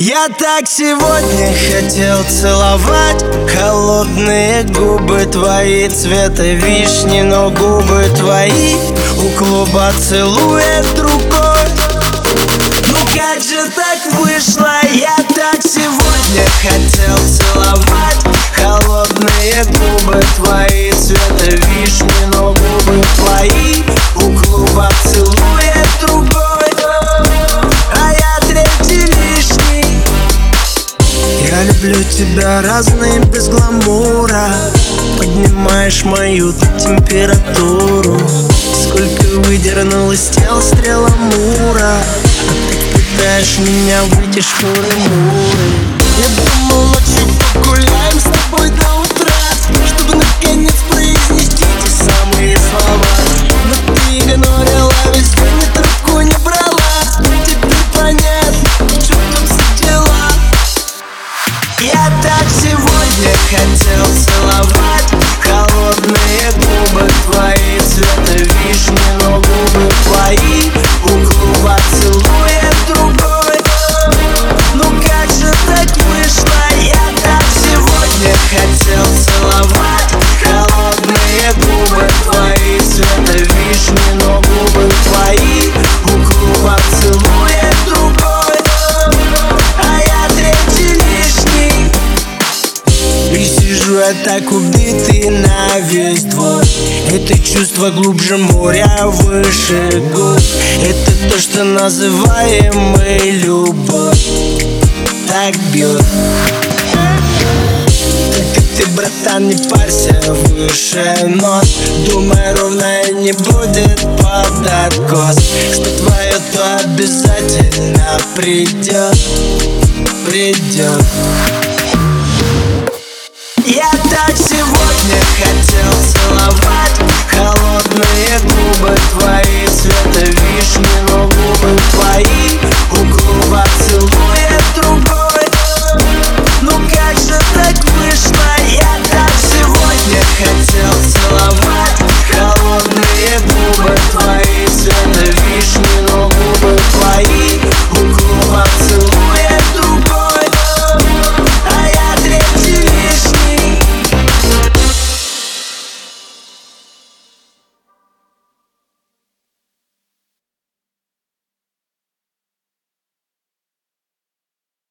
Я так сегодня хотел целовать Холодные губы твои цвета вишни Но губы твои у клуба целует другой Ну как же так вышло, я так сегодня хотел целовать Холодные губы твои Я люблю тебя разный без гламура. Поднимаешь мою температуру. Сколько выдернул из тел стрела мура. А ты пытаешь меня выйти шкуры муры Я думал так сегодня хотел целовать Холодные губы. твои И сижу я так убитый на весь двор. Это чувство глубже моря, выше губ Это то, что называем мы любовь. Так бьет. Ты, братан, не парься выше нот Думай и не будет под откос Что твое, то обязательно придет. Придет я так сегодня хотел целовать Холодные губы. Твои Цвета вишни, но губы твои. Углова целует другой. Ну как же так вышло? Я так сегодня хотел целовать